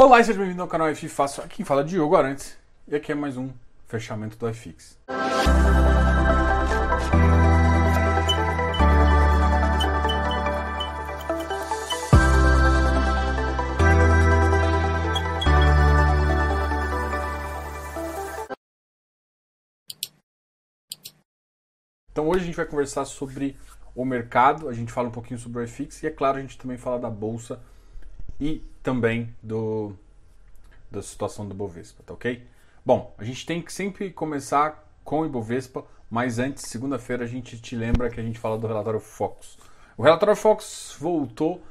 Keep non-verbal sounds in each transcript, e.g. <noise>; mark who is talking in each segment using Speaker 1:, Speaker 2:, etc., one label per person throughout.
Speaker 1: Olá e seja bem-vindo ao canal Fácil. Aqui fala é Diogo Arantes e aqui é mais um fechamento do FX. Então hoje a gente vai conversar sobre o mercado, a gente fala um pouquinho sobre o FX e é claro a gente também fala da bolsa e também do, da situação do Bovespa, tá ok? Bom, a gente tem que sempre começar com o Ibovespa, mas antes, segunda-feira, a gente te lembra que a gente fala do relatório Focus. O relatório Focus voltou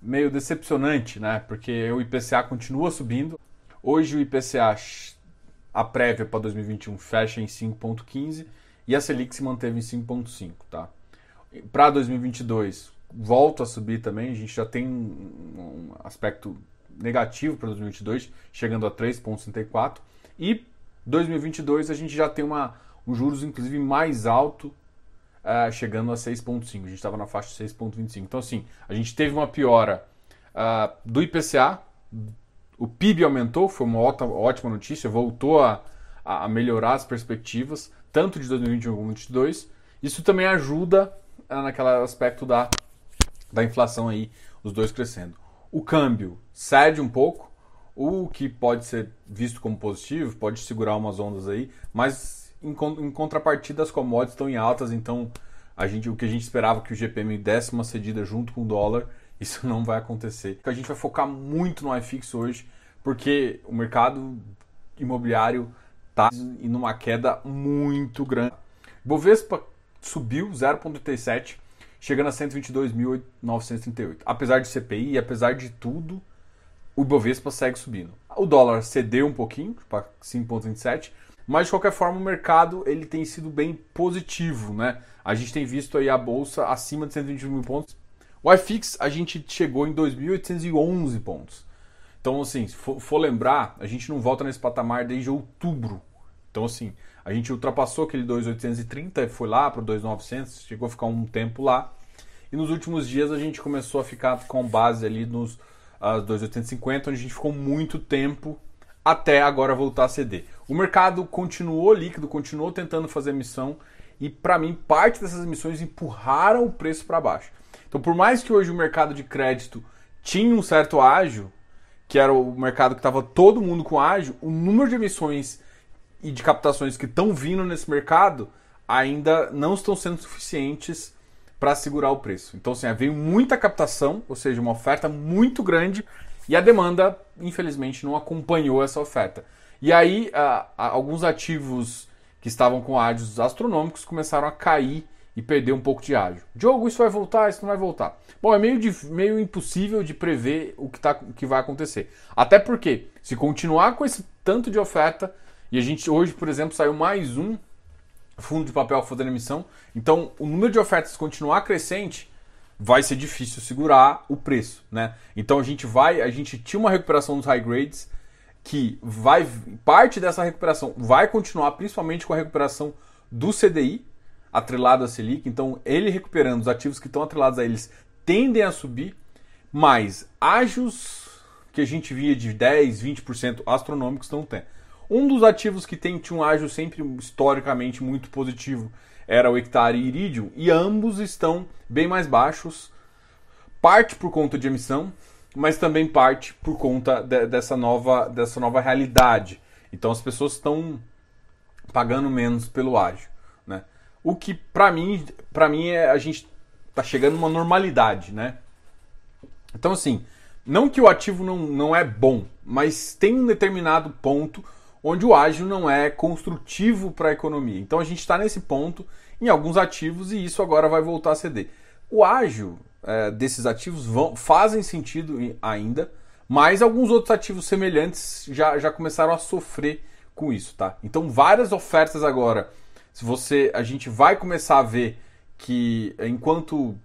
Speaker 1: meio decepcionante, né? Porque o IPCA continua subindo. Hoje o IPCA, a prévia para 2021, fecha em 5,15 e a Selic se manteve em 5,5, tá? Para 2022, volta a subir também. A gente já tem um aspecto negativo para 2022, chegando a 3,64. E 2022 a gente já tem uma, um juros inclusive mais alto, uh, chegando a 6,5. A gente estava na faixa de 6,25. Então, assim, a gente teve uma piora uh, do IPCA, o PIB aumentou, foi uma ótima notícia, voltou a, a melhorar as perspectivas, tanto de 2021 como 2022. Isso também ajuda uh, naquele aspecto da da inflação aí, os dois crescendo. O câmbio cede um pouco, o que pode ser visto como positivo, pode segurar umas ondas aí, mas em, em contrapartida as commodities estão em altas, então a gente, o que a gente esperava que o GPM desse uma cedida junto com o dólar, <laughs> isso não vai acontecer. A gente vai focar muito no iFix hoje, porque o mercado imobiliário está em uma queda muito grande. Bovespa subiu 0,37 chegando a 122.938. Apesar de CPI, apesar de tudo, o Ibovespa segue subindo. O dólar cedeu um pouquinho, para 5,27, mas de qualquer forma o mercado ele tem sido bem positivo, né? A gente tem visto aí a bolsa acima de 121 mil pontos. O iFix a gente chegou em 2.811 pontos. Então, assim, se for, for, lembrar, a gente não volta nesse patamar desde outubro. Então, assim, a gente ultrapassou aquele 2.830, foi lá para o 2.900, chegou a ficar um tempo lá. E nos últimos dias a gente começou a ficar com base ali nos uh, 2.850, onde a gente ficou muito tempo até agora voltar a ceder. O mercado continuou líquido, continuou tentando fazer emissão e para mim parte dessas emissões empurraram o preço para baixo. Então, por mais que hoje o mercado de crédito tinha um certo ágio, que era o mercado que estava todo mundo com ágio, o número de emissões e de captações que estão vindo nesse mercado ainda não estão sendo suficientes para segurar o preço. Então, assim, veio muita captação, ou seja, uma oferta muito grande e a demanda, infelizmente, não acompanhou essa oferta. E aí, alguns ativos que estavam com ágios astronômicos começaram a cair e perder um pouco de ágio. Diogo, isso vai voltar? Isso não vai voltar? Bom, é meio, de, meio impossível de prever o que, tá, o que vai acontecer. Até porque, se continuar com esse tanto de oferta, e a gente hoje, por exemplo, saiu mais um fundo de papel fazendo emissão. Então, o número de ofertas continuar crescente, vai ser difícil segurar o preço, né? Então a gente vai, a gente tinha uma recuperação dos high grades que vai parte dessa recuperação vai continuar principalmente com a recuperação do CDI atrelado à Selic. Então, ele recuperando os ativos que estão atrelados a eles tendem a subir, mas ágios que a gente via de 10, 20% astronômicos não tem. Um dos ativos que tem, tinha um ágio sempre historicamente muito positivo era o hectare e iridium, e ambos estão bem mais baixos, parte por conta de emissão, mas também parte por conta de, dessa, nova, dessa nova realidade. Então as pessoas estão pagando menos pelo ágio. Né? O que para mim, para mim é a gente está chegando numa normalidade, né? Então assim, não que o ativo não, não é bom, mas tem um determinado ponto onde o ágil não é construtivo para a economia. Então a gente está nesse ponto em alguns ativos e isso agora vai voltar a ceder. O ágil é, desses ativos vão, fazem sentido ainda, mas alguns outros ativos semelhantes já, já começaram a sofrer com isso, tá? Então várias ofertas agora, se você, a gente vai começar a ver que enquanto,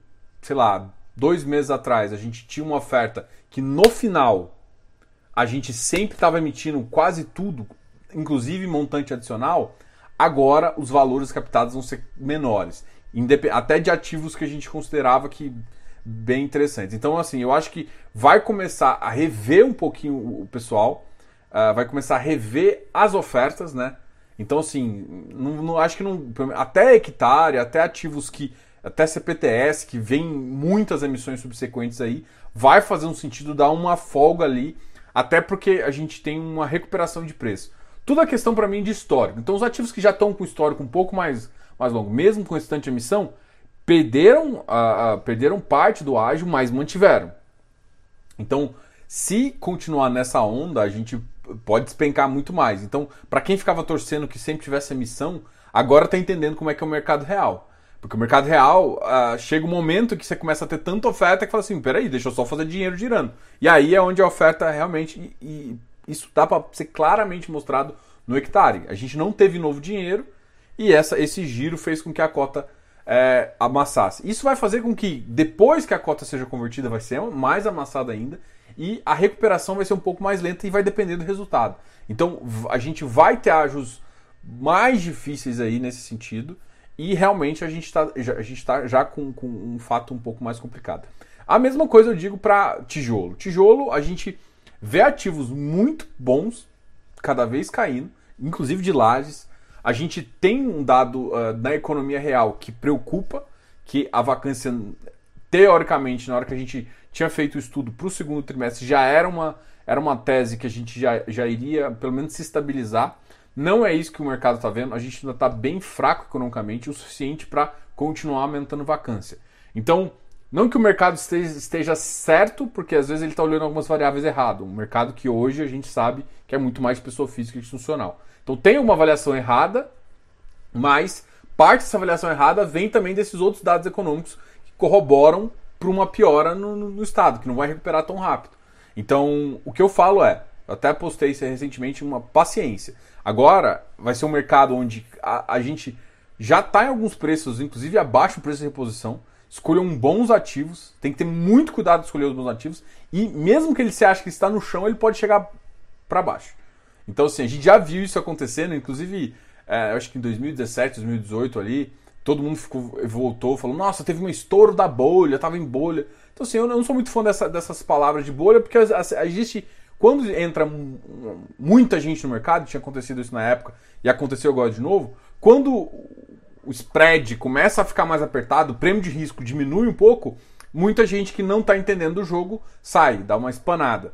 Speaker 1: sei lá, dois meses atrás a gente tinha uma oferta que no final a gente sempre estava emitindo quase tudo, inclusive montante adicional, agora os valores captados vão ser menores. Até de ativos que a gente considerava que bem interessantes. Então, assim, eu acho que vai começar a rever um pouquinho o pessoal, uh, vai começar a rever as ofertas, né? Então, assim, não, não, acho que não. Até hectare, até ativos que. Até CPTS, que vem muitas emissões subsequentes aí, vai fazer um sentido dar uma folga ali, até porque a gente tem uma recuperação de preço. Tudo a questão para mim de histórico. Então, os ativos que já estão com histórico um pouco mais, mais longo, mesmo com restante emissão, perderam, uh, perderam parte do ágio, mas mantiveram. Então, se continuar nessa onda, a gente pode despencar muito mais. Então, para quem ficava torcendo que sempre tivesse emissão, agora está entendendo como é que é o mercado real. Porque o mercado real uh, chega um momento que você começa a ter tanta oferta que fala assim: peraí, deixa eu só fazer dinheiro girando. E aí é onde a oferta realmente. E, e isso dá para ser claramente mostrado no hectare. A gente não teve novo dinheiro e essa, esse giro fez com que a cota é, amassasse. Isso vai fazer com que depois que a cota seja convertida vai ser mais amassada ainda e a recuperação vai ser um pouco mais lenta e vai depender do resultado. Então a gente vai ter ágios mais difíceis aí nesse sentido e realmente a gente está já, a gente tá já com, com um fato um pouco mais complicado. A mesma coisa eu digo para tijolo. Tijolo a gente vê ativos muito bons cada vez caindo, inclusive de lajes a gente tem um dado uh, na economia real que preocupa, que a vacância, teoricamente, na hora que a gente tinha feito o estudo para o segundo trimestre, já era uma, era uma tese que a gente já, já iria, pelo menos, se estabilizar. Não é isso que o mercado está vendo, a gente ainda está bem fraco economicamente, o suficiente para continuar aumentando vacância. Então, não que o mercado esteja, certo, porque às vezes ele está olhando algumas variáveis errado. Um mercado que hoje a gente sabe que é muito mais pessoa física e institucional. Então tem uma avaliação errada, mas parte dessa avaliação errada vem também desses outros dados econômicos que corroboram para uma piora no, no, no, Estado, que não vai recuperar tão rápido. Então, o que eu falo é, eu até postei isso recentemente, uma paciência. Agora vai ser um mercado onde a, a gente já está em alguns preços, inclusive abaixo do preço de reposição. Escolham bons ativos, tem que ter muito cuidado de escolher os bons ativos. E mesmo que ele se ache que está no chão, ele pode chegar para baixo. Então, assim, a gente já viu isso acontecendo, inclusive, é, acho que em 2017, 2018 ali, todo mundo ficou, voltou, falou, nossa, teve um estouro da bolha, tava em bolha. Então, assim, eu não sou muito fã dessa, dessas palavras de bolha, porque existe. Quando entra muita gente no mercado, tinha acontecido isso na época e aconteceu agora de novo, quando o spread começa a ficar mais apertado, o prêmio de risco diminui um pouco, muita gente que não está entendendo o jogo sai, dá uma espanada.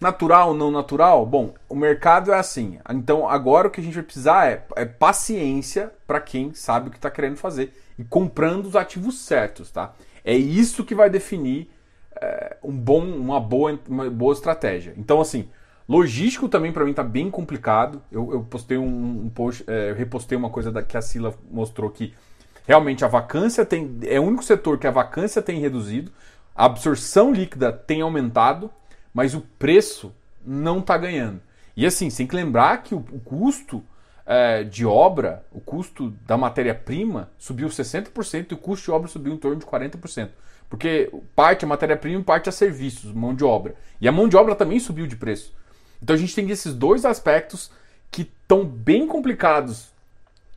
Speaker 1: Natural não natural? Bom, o mercado é assim. Então agora o que a gente vai precisar é, é paciência para quem sabe o que está querendo fazer e comprando os ativos certos, tá? É isso que vai definir é, um bom, uma, boa, uma boa estratégia. Então, assim, logístico também para mim está bem complicado. Eu, eu postei um, um post, é, eu repostei uma coisa da, que a Sila mostrou que realmente a vacância tem. É o único setor que a vacância tem reduzido, a absorção líquida tem aumentado mas o preço não está ganhando. E assim, tem que lembrar que o, o custo é, de obra, o custo da matéria-prima subiu 60% e o custo de obra subiu em torno de 40%. Porque parte é matéria-prima e parte é serviços, mão de obra. E a mão de obra também subiu de preço. Então a gente tem esses dois aspectos que estão bem complicados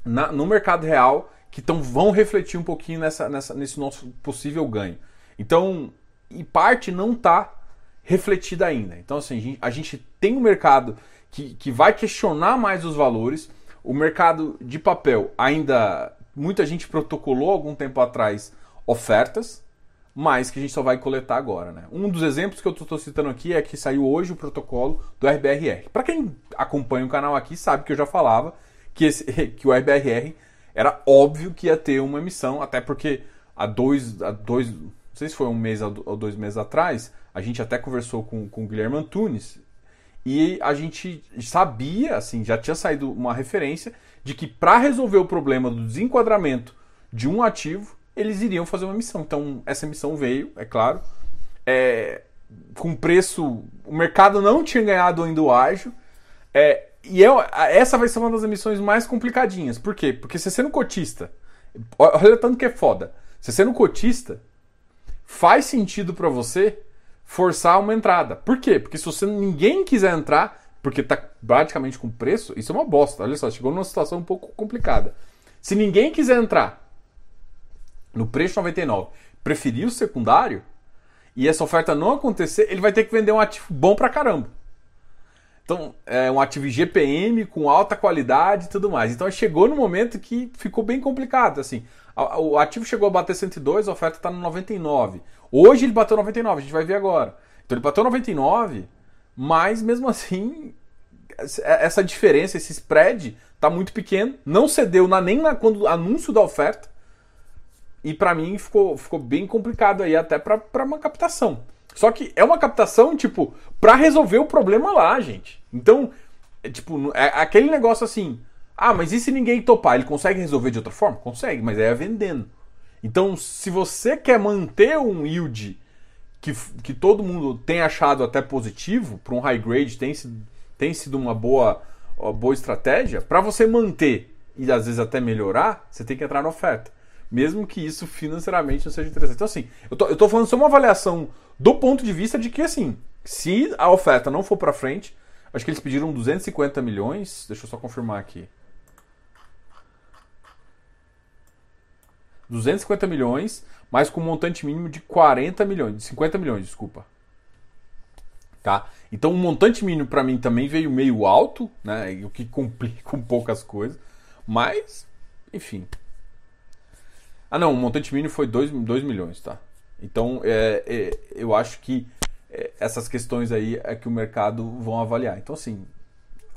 Speaker 1: na, no mercado real, que tão, vão refletir um pouquinho nessa, nessa, nesse nosso possível ganho. Então, e parte não está refletida ainda. Então, assim, a gente tem um mercado que, que vai questionar mais os valores. O mercado de papel ainda. Muita gente protocolou algum tempo atrás ofertas, mas que a gente só vai coletar agora. Né? Um dos exemplos que eu estou citando aqui é que saiu hoje o protocolo do RBRR. Para quem acompanha o canal aqui, sabe que eu já falava que, esse, <laughs> que o RBRR era óbvio que ia ter uma emissão, até porque há dois, há dois não sei se foi um mês ou dois meses atrás, a gente até conversou com, com o Guilherme Antunes e a gente sabia, assim, já tinha saído uma referência de que para resolver o problema do desenquadramento de um ativo, eles iriam fazer uma missão. Então, essa missão veio, é claro, é, com preço. O mercado não tinha ganhado ainda o ágio. É, e eu, essa vai ser uma das emissões mais complicadinhas. Por quê? Porque você sendo cotista, olha tanto que é foda. Você sendo cotista, faz sentido para você forçar uma entrada. Por quê? Porque se você ninguém quiser entrar, porque está praticamente com preço, isso é uma bosta. Olha só, chegou numa situação um pouco complicada. Se ninguém quiser entrar no preço 99, preferir o secundário e essa oferta não acontecer, ele vai ter que vender um ativo bom pra caramba. Então, é um ativo GPM com alta qualidade e tudo mais. Então, chegou no momento que ficou bem complicado. Assim, o ativo chegou a bater 102, a oferta está no 99. Hoje ele bateu 99, a gente vai ver agora. Então, ele bateu 99, mas mesmo assim, essa diferença, esse spread, está muito pequeno. Não cedeu na, nem na, quando anúncio da oferta. E para mim ficou, ficou bem complicado aí, até para uma captação. Só que é uma captação, tipo, para resolver o problema lá, gente. Então, é, tipo, é aquele negócio assim. Ah, mas e se ninguém topar? Ele consegue resolver de outra forma? Consegue, mas é vendendo. Então, se você quer manter um yield que, que todo mundo tem achado até positivo, para um high grade tem tem sido uma boa, uma boa estratégia, para você manter e às vezes até melhorar, você tem que entrar na oferta. Mesmo que isso financeiramente não seja interessante. Então, assim, eu tô, eu tô falando só uma avaliação do ponto de vista de que, assim, se a oferta não for para frente, acho que eles pediram 250 milhões. Deixa eu só confirmar aqui. 250 milhões, mas com um montante mínimo de 40 milhões, de 50 milhões, desculpa. Tá? Então o montante mínimo para mim também veio meio alto, né? O que complica <laughs> um pouco as coisas. Mas, enfim. Ah não, o montante mínimo foi 2, 2 milhões, tá? Então, é, é, eu acho que é, essas questões aí é que o mercado vão avaliar. Então, assim,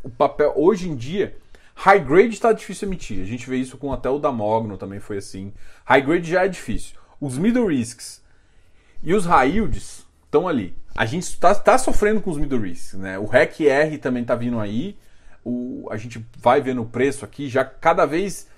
Speaker 1: o papel hoje em dia, high grade está difícil emitir. A gente vê isso com até o da Mogno também foi assim. High grade já é difícil. Os middle risks e os high yields estão ali. A gente está tá sofrendo com os middle risks, né? O REC R também está vindo aí. O, a gente vai ver no preço aqui, já cada vez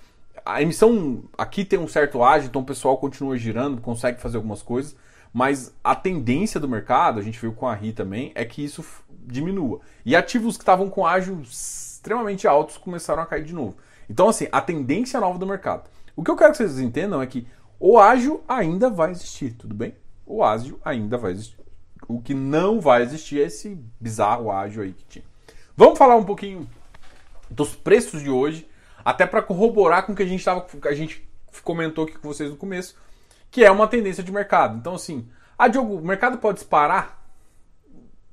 Speaker 1: a emissão aqui tem um certo ágio, então o pessoal continua girando, consegue fazer algumas coisas, mas a tendência do mercado, a gente viu com a RI também, é que isso diminua. E ativos que estavam com ágio extremamente altos começaram a cair de novo. Então, assim, a tendência nova do mercado. O que eu quero que vocês entendam é que o ágio ainda vai existir, tudo bem? O ágio ainda vai existir. O que não vai existir é esse bizarro ágio aí que tinha. Vamos falar um pouquinho dos preços de hoje até para corroborar com o que a gente tava, a gente comentou aqui com vocês no começo, que é uma tendência de mercado. Então, assim, ah, Diogo, o mercado pode disparar?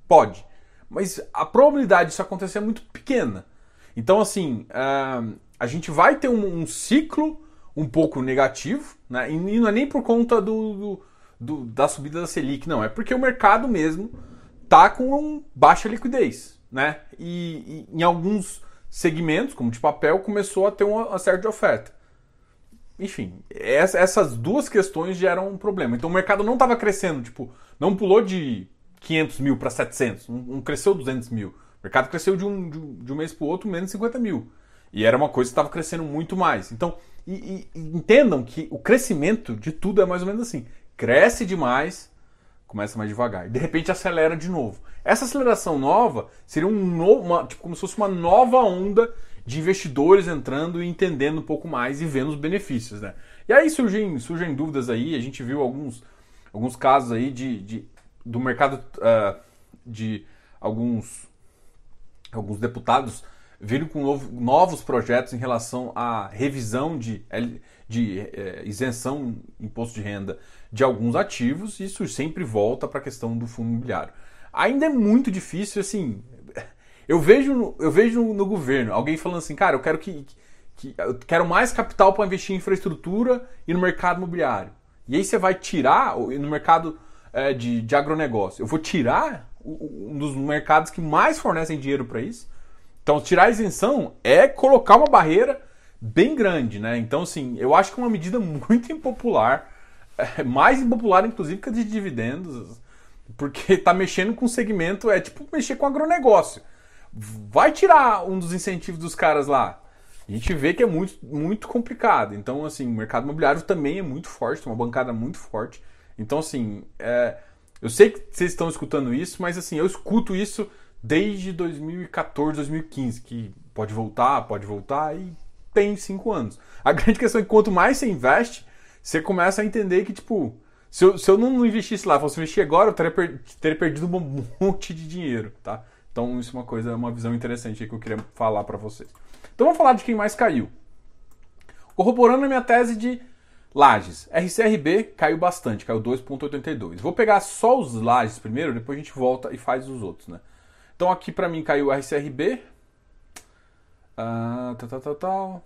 Speaker 1: Pode. Mas a probabilidade disso acontecer é muito pequena. Então, assim, uh, a gente vai ter um, ciclo um pouco negativo, né? E não é nem por conta do, do, da subida da Selic, não. É porque o mercado mesmo tá com baixa liquidez, né? E, e em alguns segmentos, como de papel, começou a ter uma, certa oferta. Enfim, essas duas questões geram um problema. Então o mercado não estava crescendo, tipo, não pulou de 500 mil para 700, não, cresceu 200 mil. O mercado cresceu de um, de um mês para o outro menos 50 mil. E era uma coisa que estava crescendo muito mais. Então, e, e, entendam que o crescimento de tudo é mais ou menos assim. Cresce demais, começa mais devagar. De repente acelera de novo. Essa aceleração nova seria um novo, uma, tipo, como se fosse uma nova onda de investidores entrando e entendendo um pouco mais e vendo os benefícios, né? E aí surgem, surgem dúvidas aí, a gente viu alguns, alguns casos aí de, de do mercado uh, de alguns, alguns deputados vindo com novo, novos projetos em relação à revisão de, de é, isenção imposto de renda de alguns ativos, isso sempre volta para a questão do fundo imobiliário. Ainda é muito difícil, assim. Eu vejo, eu vejo no, no governo alguém falando assim, cara, eu quero que, que eu quero mais capital para investir em infraestrutura e no mercado imobiliário. E aí você vai tirar no mercado é, de, de agronegócio. Eu vou tirar um dos mercados que mais fornecem dinheiro para isso. Então, tirar a isenção é colocar uma barreira bem grande, né? Então, assim, eu acho que é uma medida <laughs> muito impopular é mais impopular, inclusive, que a de dividendos, porque está mexendo com segmento, é tipo mexer com agronegócio. Vai tirar um dos incentivos dos caras lá. A gente vê que é muito, muito complicado. Então, assim, o mercado imobiliário também é muito forte, tem uma bancada muito forte. Então, assim, é, eu sei que vocês estão escutando isso, mas assim, eu escuto isso desde 2014, 2015, que pode voltar, pode voltar e tem cinco anos. A <laughs> grande questão é que quanto mais você investe, você começa a entender que, tipo, se eu, se eu não investisse lá, fosse investir agora, eu teria, per, teria perdido um monte de dinheiro, tá? Então isso é uma coisa, uma visão interessante que eu queria falar para vocês. Então vamos falar de quem mais caiu. Corroborando a minha tese de Lages. RCRB caiu bastante, caiu 2,82. Vou pegar só os Lages primeiro, depois a gente volta e faz os outros, né? Então aqui para mim caiu RCRB. Ah, tal, tal, tal, tal.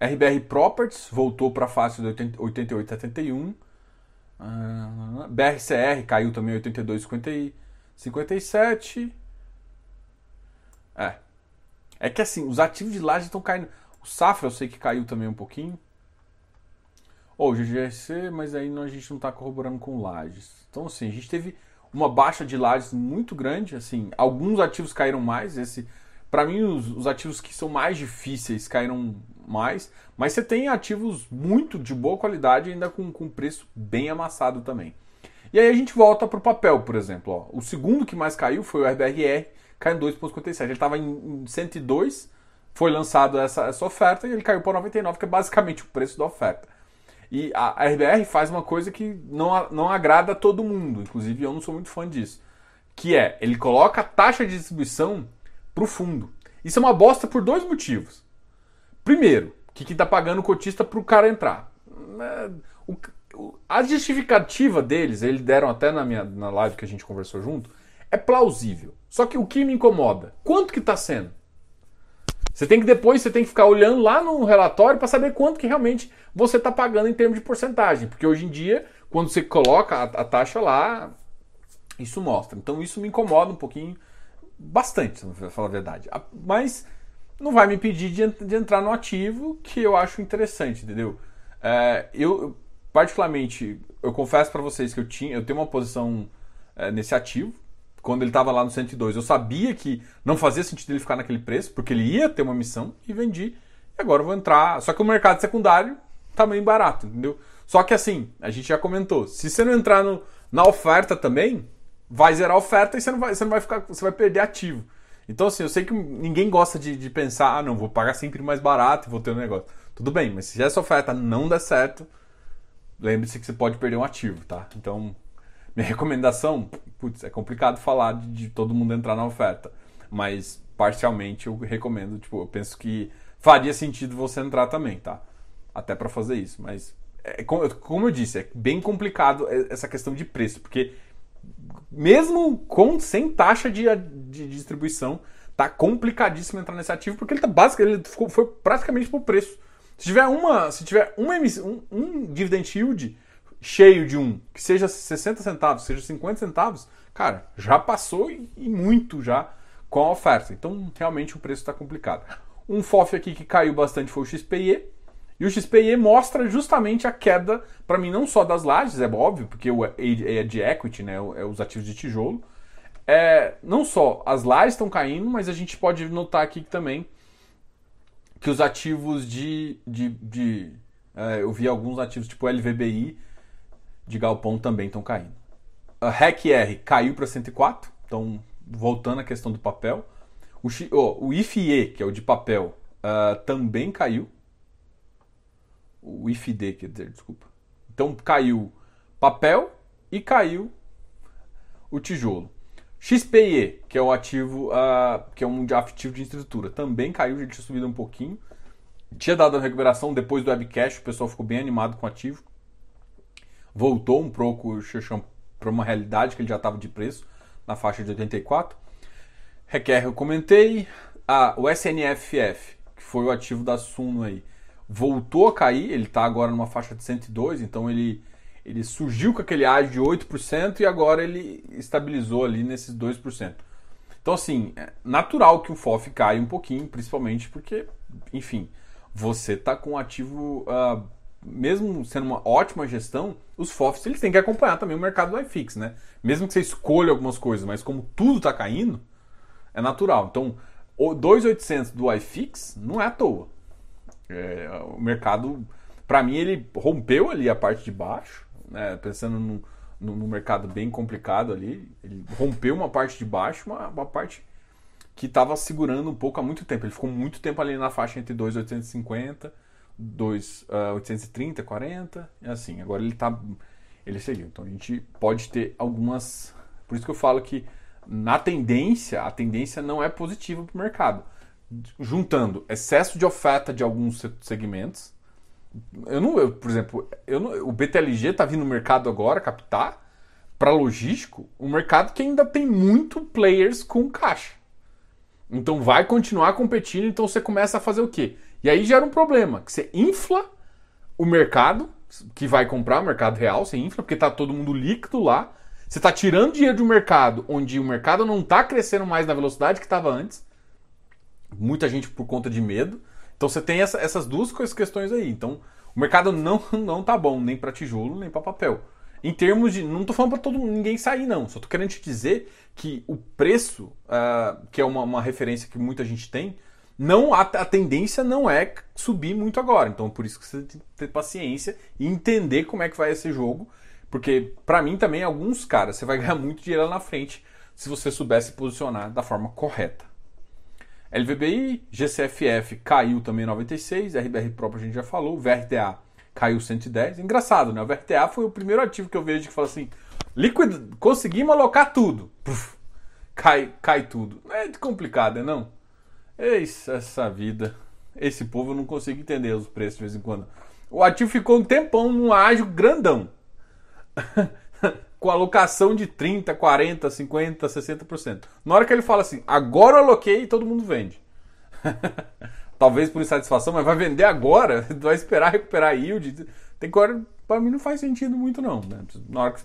Speaker 1: RBR Properties voltou para a faixa de 88,71. Ah, BRCR caiu também 82,57. É. É que assim, os ativos de laje estão caindo. O Safra eu sei que caiu também um pouquinho. Ou oh, GGRC, mas aí a gente não está corroborando com lajes. Então assim, a gente teve uma baixa de lajes muito grande. Assim, alguns ativos caíram mais. Esse para mim, os, os, ativos que são mais difíceis caíram mais, mas você tem ativos muito de boa qualidade ainda com, com preço bem amassado também. E aí a gente volta para o papel, por exemplo. Ó. O segundo que mais caiu foi o RBRR, caiu em 2,57. Ele estava em, em 102, foi lançado essa, essa oferta e ele caiu para 99, que é basicamente o preço da oferta. E a, a RBR faz uma coisa que não, não agrada a todo mundo, inclusive eu não sou muito fã disso, que é, ele coloca a taxa de distribuição para o fundo. Isso é uma bosta por dois motivos. Primeiro, que quem está pagando o cotista para o cara entrar. É, a justificativa deles, eles deram até na minha na live que a gente conversou junto, é plausível. Só que o que me incomoda, quanto que está sendo? Você tem que depois você tem que ficar olhando lá no relatório para saber quanto que realmente você está pagando em termos de porcentagem, porque hoje em dia quando você coloca a, a taxa lá, isso mostra. Então isso me incomoda um pouquinho bastante, para falar a verdade. Mas não vai me impedir de, de, entrar no ativo que eu acho interessante, entendeu? É, eu, particularmente, eu confesso para vocês que eu tinha, eu tenho uma posição é, nesse ativo. Quando ele estava lá no 102, eu sabia que não fazia sentido ele ficar naquele preço, porque ele ia ter uma missão e vendi. E agora eu vou entrar. Só que o mercado secundário tá meio barato, entendeu? Só que assim, a gente já comentou, se você não entrar no, na oferta também, vai zerar a oferta e você não vai, você não vai ficar, você vai perder ativo. Então, assim, eu sei que ninguém gosta de, de pensar, ah, não, vou pagar sempre mais barato e vou ter um negócio. Tudo bem, mas se essa oferta não der certo, lembre-se que você pode perder um ativo, tá? Então, minha <laughs> recomendação, putz, é complicado falar de, de todo mundo entrar na oferta, mas parcialmente eu recomendo, tipo, eu penso que faria sentido você entrar também, tá? Até para fazer isso, mas é, como eu disse, é bem complicado essa questão de preço, porque mesmo com sem taxa de, de distribuição, tá complicadíssimo entrar nesse ativo porque ele tá basicamente ele ficou, foi praticamente por preço. Se tiver uma, se tiver uma um, um dividend yield cheio de um, que seja 60 centavos, seja 50 centavos, cara, já passou e, e muito já com a oferta. Então, realmente o preço está complicado. Um FOF aqui que caiu bastante foi o XPE, e o XPE mostra justamente a queda, para mim, não só das lajes, é óbvio, porque é de equity, né, é os ativos de tijolo. É, não só as lajes estão caindo, mas a gente pode notar aqui também que os ativos de. de, de é, eu vi alguns ativos tipo LVBI de Galpão também estão caindo. A REC-R caiu para 104, então voltando à questão do papel. O, oh, o IFIE, que é o de papel, uh, também caiu o IFD, quer dizer, desculpa. Então caiu papel e caiu o tijolo. XPE, que é um ativo, uh, que é um ativo de estrutura, também caiu, já tinha subido um pouquinho. Tinha dado a recuperação depois do webcash, o pessoal ficou bem animado com o ativo. Voltou um pouco para uma realidade que ele já estava de preço, na faixa de 84. Requer, eu comentei. Ah, o SNFF, que foi o ativo da Suno aí, voltou a cair, ele está agora numa faixa de 102, então ele, ele surgiu com aquele ágio de 8% e agora ele estabilizou ali nesses 2%. Então, assim, é natural que o FOF caia um pouquinho, principalmente porque, enfim, você está com um ativo, uh, mesmo sendo uma ótima gestão, os FOFs eles têm que acompanhar também o mercado do iFix, né? Mesmo que você escolha algumas coisas, mas como tudo está caindo, é natural. Então, o 2.800 do iFix não é à toa. É, o mercado, para mim, ele rompeu ali a parte de baixo, né? pensando no, no, no, mercado bem complicado ali. Ele rompeu uma parte de baixo, uma, uma parte que estava segurando um pouco há muito tempo. Ele ficou muito tempo ali na faixa entre 2,850, 2,830, 40 e assim. Agora ele está ele seguiu. Então a gente pode ter algumas. Por isso que eu falo que na tendência, a tendência não é positiva para o mercado juntando excesso de oferta de alguns segmentos, Eu não, eu, por exemplo, eu não, o BTLG tá vindo no mercado agora captar para logístico, um mercado que ainda tem muito players com caixa. Então vai continuar competindo, então você começa a fazer o quê? E aí gera um problema, que você infla o mercado que vai comprar, o mercado real, você infla, porque tá todo mundo líquido lá. Você está tirando dinheiro um mercado onde o mercado não está crescendo mais na velocidade que estava antes. Muita gente por conta de medo. Então você tem essa, essas duas questões aí. Então o mercado não <laughs> não tá bom nem para tijolo nem para papel. Em termos de, não estou falando para todo ninguém sair não. Só estou querendo te dizer que o preço, uh, que é uma, uma, referência que muita gente tem, não a, a, tendência não é subir muito agora. Então por isso que você tem que ter paciência e entender como é que vai esse jogo porque, para mim também, alguns caras, você vai <laughs> ganhar muito dinheiro lá na frente se você souber se posicionar da forma correta. LVBI, GCFF caiu também 96, RBR próprio a gente já falou, VRTA caiu 110. Engraçado, né? O VRTA foi o primeiro ativo que eu vejo que fala assim: liquid... conseguimos alocar tudo. Puf, cai, cai tudo. É complicado, é não? Eis essa vida. Esse povo não consigo entender os preços de vez em quando. O ativo ficou um tempão num ágio grandão. <laughs> com alocação de 30, 40, 50, 60%. Na hora que ele fala assim, agora eu aloquei, todo mundo vende. <laughs> Talvez por insatisfação, mas vai vender agora, <laughs> vai esperar recuperar yield. Tem coisa, para mim não faz sentido muito não. Né? Na hora que,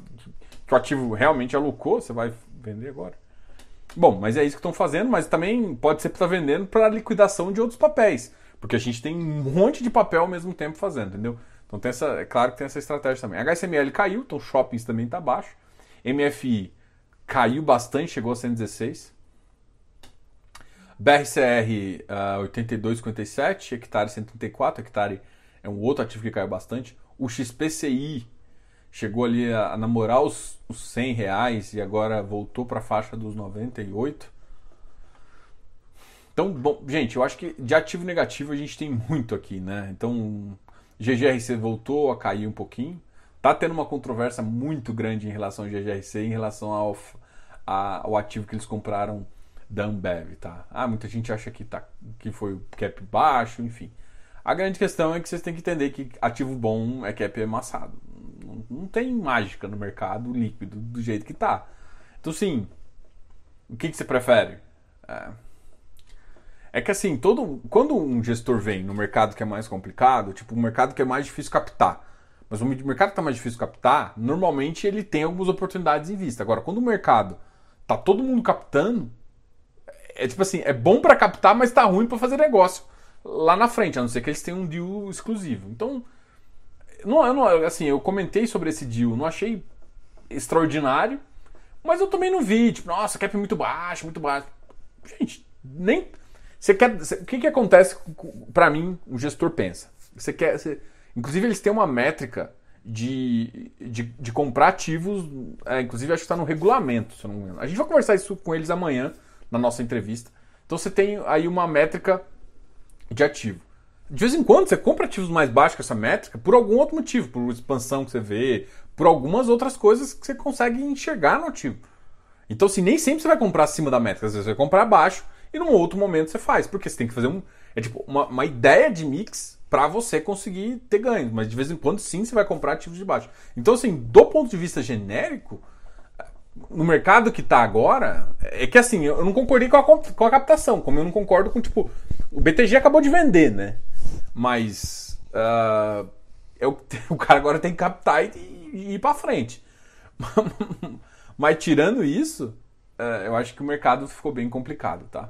Speaker 1: que o ativo realmente alocou, você vai vender agora. Bom, mas é isso que estão fazendo, mas também pode ser que está vendendo para liquidação de outros papéis. Porque a gente tem um monte de papel ao mesmo tempo fazendo, entendeu? Então tem essa, é claro que tem essa estratégia também. HSML caiu, então shoppings também está baixo. MFI caiu bastante, chegou a 116. BRCR uh, 82,57, hectare 134, hectare é um outro ativo que caiu bastante. O XPCI chegou ali a, a namorar os, os 100 reais e agora voltou para a faixa dos 98. Então, bom, gente, eu acho que de ativo negativo a gente tem muito aqui, né? Então, GGRC voltou a cair um pouquinho. Tá tendo uma controvérsia muito grande em relação ao GGRC, em relação ao, a, ao ativo que eles compraram da Ambev, tá? Ah, muita gente acha que, tá, que foi o cap baixo, enfim. A grande questão é que vocês têm que entender que ativo bom é cap amassado. Não, não tem mágica no mercado líquido do jeito que tá. Então, sim, o que, que você prefere? É, é que assim, todo, quando um gestor vem no mercado que é mais complicado, tipo um mercado que é mais difícil captar, mas o mercado que está mais difícil captar, normalmente ele tem algumas oportunidades em vista. Agora, quando o mercado tá todo mundo captando, é tipo assim, é bom para captar, mas tá ruim para fazer negócio lá na frente, a não ser que eles tenham um deal exclusivo. Então, não, eu não, assim, eu comentei sobre esse deal, não achei extraordinário, mas eu também não vi, tipo, nossa, cap muito baixo, muito baixo. Gente, nem você quer, você, o que, que acontece para mim, o gestor pensa? Você quer, você, inclusive eles têm uma métrica de, de, de comprar ativos, é, inclusive acho que está no regulamento, se não me. A gente vai conversar isso com eles amanhã na nossa entrevista. Então você tem aí uma métrica de ativo. De vez em quando você compra ativos mais baixos que essa métrica por algum outro motivo, por expansão que você vê, por algumas outras coisas que você consegue enxergar no ativo. Então, assim, nem sempre você vai comprar acima da métrica, às vezes você vai comprar abaixo e num outro momento você faz, porque você tem que fazer um. É tipo uma, uma ideia de mix para você conseguir ter ganhos, mas de vez em quando sim você vai comprar ativos de baixo. Então, assim, do ponto de vista genérico, no mercado que está agora, é que assim, eu não concordei com a, com a captação, como eu não concordo com, tipo, o BTG acabou de vender, né? Mas uh, eu, <laughs> o cara agora tem que captar e, e ir para frente. <laughs> Mas tirando isso, uh, eu acho que o mercado ficou bem complicado, tá?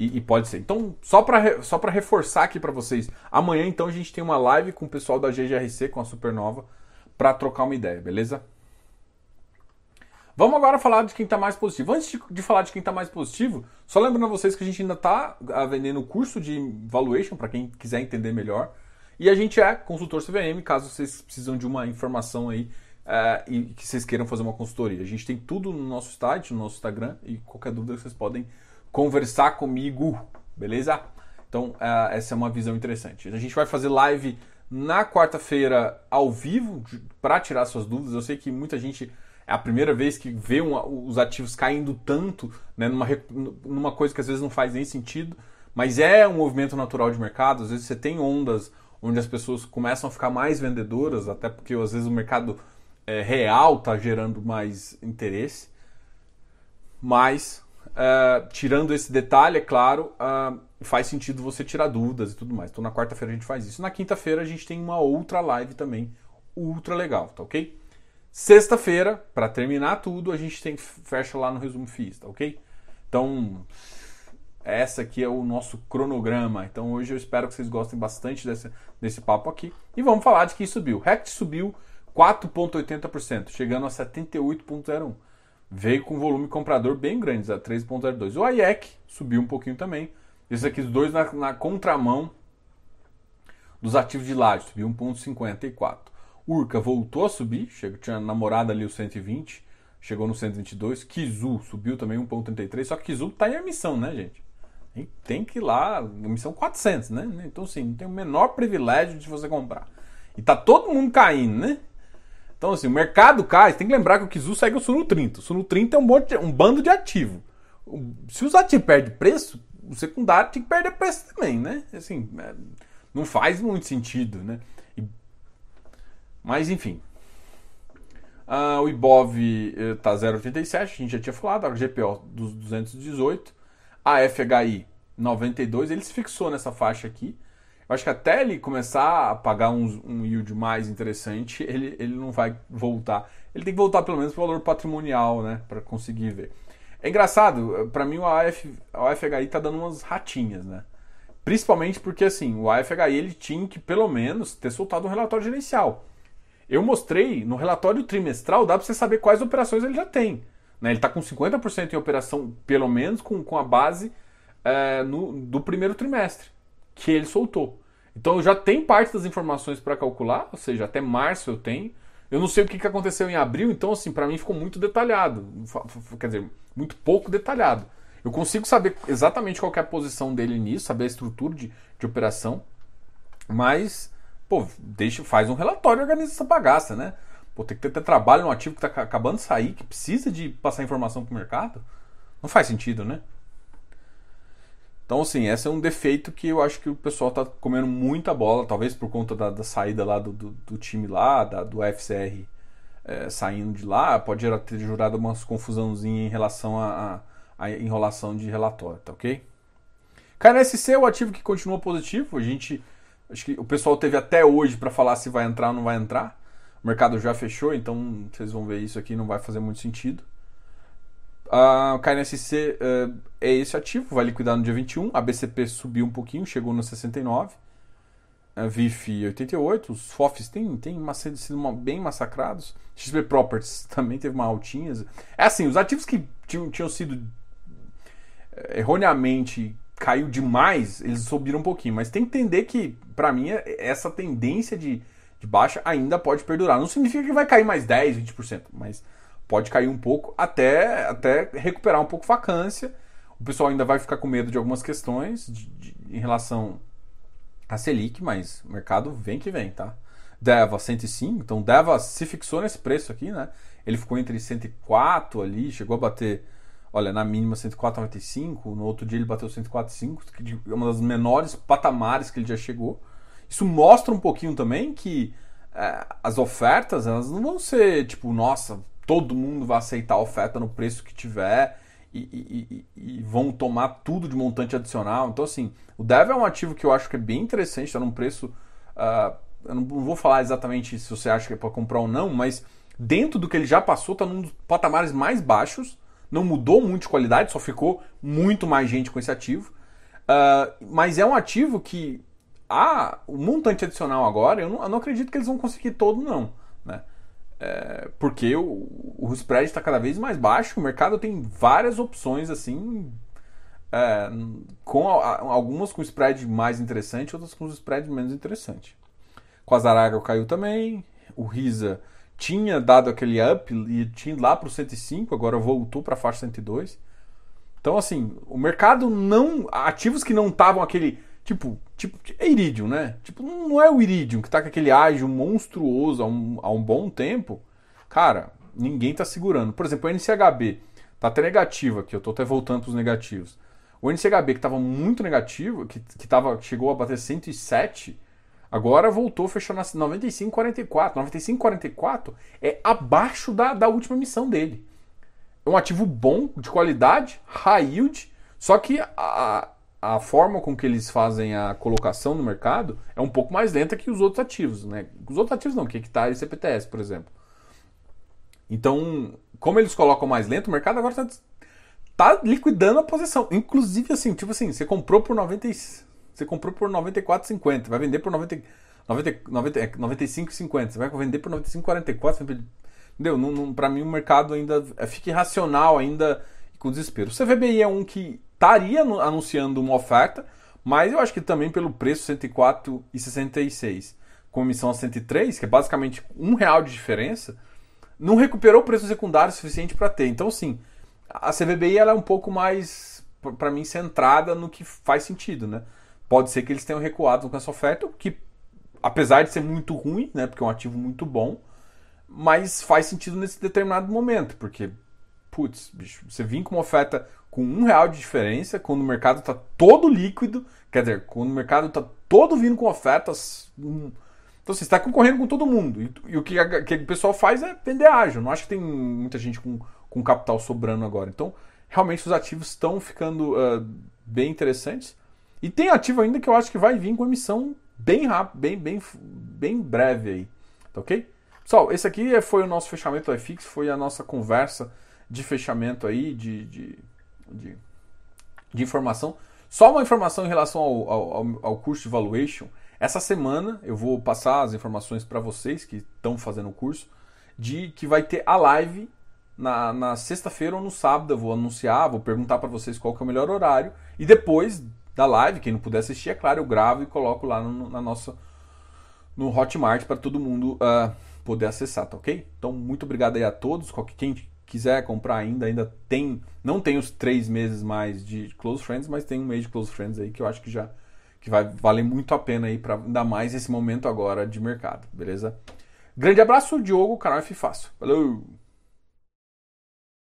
Speaker 1: E, e, pode ser. Então, só para só reforçar aqui para vocês, amanhã então a gente tem uma live com o pessoal da GGRC, com a Supernova, para trocar uma ideia, beleza? Vamos agora falar de quem está mais positivo. Antes de, de, falar de quem está mais positivo, só lembrando a vocês que a gente ainda está ah, vendendo o curso de valuation para quem quiser entender melhor. E a gente é consultor CVM, caso vocês precisam de uma informação aí uh, e que vocês queiram fazer uma consultoria. A gente tem tudo no nosso site, no nosso Instagram e qualquer dúvida vocês podem conversar comigo, beleza? Então, uh, essa é uma visão interessante. A gente vai fazer live na quarta-feira ao vivo para tirar suas dúvidas. Eu sei que muita gente é a primeira vez que vê um, os ativos caindo tanto, né, numa, numa coisa que às vezes não faz nem sentido, mas é um movimento natural de mercado. Às vezes você tem ondas onde as pessoas começam a ficar mais vendedoras, até porque às vezes o mercado é, real está gerando mais interesse. Mas, uh, tirando esse detalhe, é claro, uh, faz sentido você tirar dúvidas e tudo mais. Então, na quarta-feira a gente faz isso. Na quinta-feira a gente tem uma outra live também, ultra legal, tá ok? Sexta-feira, para terminar tudo, a gente tem fecha lá no resumo FIIs, tá ok? Então, essa aqui é o nosso cronograma. Então, hoje eu espero que vocês gostem bastante desse, desse papo aqui. E vamos falar de quem subiu. RECT subiu 4,80%, chegando a 78,01%. Veio com volume comprador bem grande, a 3,02%. O IEC subiu um pouquinho também. Esses aqui, os dois na, na contramão dos ativos de laje, subiu 1,54%. Urca voltou a subir, chegou, tinha namorado ali o 120, chegou no 122. Kizu subiu também 1,33%. Só que Kizu está em emissão, né, gente? Tem que ir lá, emissão 400, né? Então, assim, não tem o menor privilégio de você comprar. E tá todo mundo caindo, né? Então, assim, o mercado cai, tem que lembrar que o Kizu segue o Suno 30. O Suno 30 é um, monte, um bando de ativo. Se os ativos perdem preço, o secundário tem que perder preço também, né? Assim, é, não faz muito sentido, né? Mas, enfim. Uh, o Ibov está 0,87, a gente já tinha falado, a GPO dos 218. A FHI 92, ele se fixou nessa faixa aqui. Eu acho que até ele começar a pagar um, um yield mais interessante, ele, ele não vai voltar. Ele tem que voltar pelo menos para o valor patrimonial, né? Para conseguir ver. É engraçado, para mim o AF, o AFHI tá dando umas ratinhas, né? Principalmente porque assim, o AFHI ele tinha que pelo menos ter soltado um relatório gerencial. Eu mostrei no relatório trimestral, dá para você saber quais operações ele já tem. Né? Ele está com 50% em operação, pelo menos com, com a base é, no, do primeiro trimestre que ele soltou. Então eu já tenho parte das informações para calcular, ou seja, até março eu tenho. Eu não sei o que, aconteceu em abril, então assim, para mim ficou muito detalhado. Quer dizer, muito pouco detalhado. Eu consigo saber exatamente qual é a posição dele nisso, saber a estrutura de, de operação, mas, pô, deixa, faz um relatório e organiza essa bagaça, né? Pô, tem que ter, ter trabalho no ativo que está acabando de sair, que precisa de passar informação para o mercado. Não faz sentido, né? Então, assim, esse é um defeito que eu acho que o pessoal tá comendo muita bola, talvez por conta da, da saída lá do, do, do, time lá, da, do FCR é, saindo de lá, pode ter jurado umas confusãozinha em relação à enrolação de relatório, tá ok? KNSC é o ativo que continua positivo, a gente, acho que o pessoal teve até hoje para falar se vai entrar ou não vai entrar, o mercado já fechou, então vocês vão ver isso aqui, não vai fazer muito sentido. A KNSC uh, é esse ativo, vai liquidar no dia 21. A BCP subiu um pouquinho, chegou no 69. A VIF 88. Os FOFs têm, têm sido bem massacrados. XP Properties <laughs> também teve uma altinha. É assim, os ativos que tinham, tinham sido eh, erroneamente caiu demais, eles subiram um pouquinho. Mas tem que entender que, para mim, é, essa tendência de, de baixa ainda pode perdurar. Não significa que vai cair mais 10, 20%, mas pode cair um pouco até, até recuperar um pouco vacância. O pessoal ainda vai ficar com medo de algumas questões de, de, em relação a Selic, mas o mercado vem que vem, tá? Deva 105, então Deva se fixou nesse preço aqui, né? Ele ficou entre 104 ali, chegou a bater, olha, na mínima 104,95, no outro dia ele bateu 104,5, que é uma das menores patamares que ele já chegou. Isso mostra um pouquinho também que é, as ofertas, elas não vão ser tipo, nossa, todo mundo vai aceitar a oferta no preço que tiver e, e, e, vão tomar tudo de montante adicional. Então, assim, o Dev é um ativo que eu acho que é bem interessante, está num preço. Uh, eu não vou falar exatamente se você acha que é para comprar ou não, mas dentro do que ele já passou, está num dos patamares mais baixos. Não mudou muito de qualidade, só ficou muito mais gente com esse ativo. Uh, mas é um ativo que ah, o montante adicional agora, eu não, eu não acredito que eles vão conseguir todo, não. Né? É, porque o, o spread está cada vez mais baixo, o mercado tem várias opções assim, é, com algumas com spread mais interessante, outras com spread menos interessante. Com a Zaraga caiu também, o Risa tinha dado aquele up e tinha lá para o 105, agora voltou para a faixa 102. Então, assim, o mercado não. Ativos que não estavam aquele Tipo, tipo, é Iridium, né? Tipo, não é o Iridium que tá com aquele ágio monstruoso há um, há um bom tempo. Cara, ninguém tá segurando. Por exemplo, o NCHB tá até negativo aqui, eu tô até voltando pros negativos. O NCHB que tava muito negativo, que, que tava, chegou a bater 107, Agora voltou fechando a 95,44. 95,44 é abaixo da, da última missão dele. É um ativo bom, de qualidade, high yield, só que a, a forma com que eles fazem a colocação no mercado é um pouco mais lenta que os outros ativos. Né? Os outros ativos não, que é hectare e CPTS, por exemplo. Então, como eles colocam mais lento, o mercado agora está tá liquidando a posição. Inclusive, assim, tipo assim, você comprou por 90, você comprou por 94,50, vai vender por 90, 90, 90, 95,50, você vai vender por 95,44, entendeu? Para mim o mercado ainda é, fica irracional ainda com desespero. O CVBI é um que estaria anunciando uma oferta, mas eu acho que também pelo preço 104,66 com emissão a 103, que é basicamente um real de diferença, não recuperou o preço secundário suficiente para ter. Então, sim, a CVBI ela é um pouco mais, para mim, centrada no que faz sentido, né? Pode ser que eles tenham recuado com essa oferta, que apesar de ser muito ruim, né? Porque é um ativo muito bom, mas faz sentido nesse determinado momento, porque, putz, bicho, você vir com uma oferta com um real de diferença, quando o mercado está todo líquido, quer dizer, quando o mercado está todo vindo com ofertas. Hum, então você está concorrendo com todo mundo. E, e o que, a, que, o pessoal faz é vender ágil. Não acho que tem muita gente com com capital sobrando agora. Então, realmente os ativos estão ficando uh, bem interessantes. E tem ativo ainda que eu acho que vai vir com emissão bem rápido, bem, bem, bem breve aí. Tá ok? Pessoal, esse aqui foi o nosso fechamento do iFix, foi a nossa conversa de fechamento aí, de, de, de, de informação. Só uma informação em relação ao, ao, ao, curso de valuation. Essa semana eu vou passar as informações para vocês que estão fazendo o curso, de que vai ter a live na, na sexta-feira ou no sábado eu vou anunciar, vou perguntar para vocês qual que é o melhor horário. E depois da live, quem não puder assistir, é claro, eu gravo e coloco lá no, na nossa no Hotmart para todo mundo uh, poder acessar, tá ok? Então, muito obrigado aí a todos. Quem quiser comprar ainda, ainda tem. Não tem os três meses mais de Close Friends, mas tem um mês de Close Friends aí que eu acho que já que vai valer muito a pena aí para ainda mais esse momento agora de mercado, beleza? Grande abraço, Diogo, canal F Fácil. Valeu!